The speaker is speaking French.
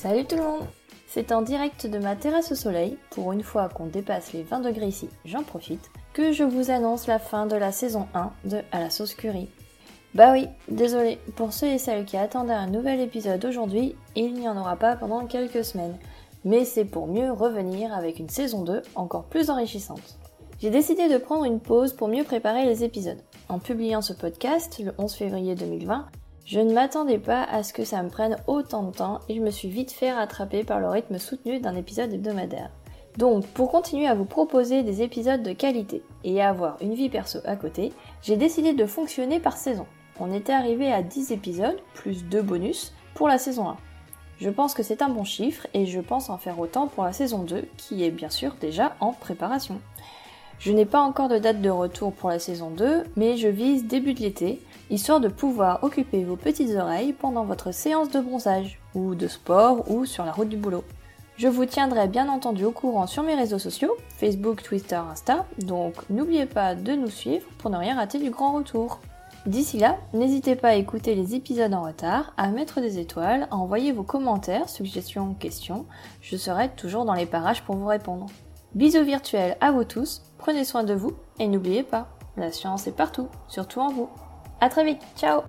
Salut tout le monde C'est en direct de ma terrasse au soleil, pour une fois qu'on dépasse les 20 degrés ici, j'en profite, que je vous annonce la fin de la saison 1 de À la sauce curry. Bah oui, désolé, pour ceux et celles qui attendaient un nouvel épisode aujourd'hui, il n'y en aura pas pendant quelques semaines. Mais c'est pour mieux revenir avec une saison 2 encore plus enrichissante. J'ai décidé de prendre une pause pour mieux préparer les épisodes. En publiant ce podcast le 11 février 2020, je ne m'attendais pas à ce que ça me prenne autant de temps et je me suis vite fait rattraper par le rythme soutenu d'un épisode hebdomadaire. Donc, pour continuer à vous proposer des épisodes de qualité et avoir une vie perso à côté, j'ai décidé de fonctionner par saison. On était arrivé à 10 épisodes, plus 2 bonus, pour la saison 1. Je pense que c'est un bon chiffre et je pense en faire autant pour la saison 2, qui est bien sûr déjà en préparation. Je n'ai pas encore de date de retour pour la saison 2, mais je vise début de l'été, histoire de pouvoir occuper vos petites oreilles pendant votre séance de bronzage, ou de sport, ou sur la route du boulot. Je vous tiendrai bien entendu au courant sur mes réseaux sociaux, Facebook, Twitter, Insta, donc n'oubliez pas de nous suivre pour ne rien rater du grand retour. D'ici là, n'hésitez pas à écouter les épisodes en retard, à mettre des étoiles, à envoyer vos commentaires, suggestions, questions, je serai toujours dans les parages pour vous répondre. Bisous virtuels à vous tous, prenez soin de vous et n'oubliez pas, la science est partout, surtout en vous. À très vite, ciao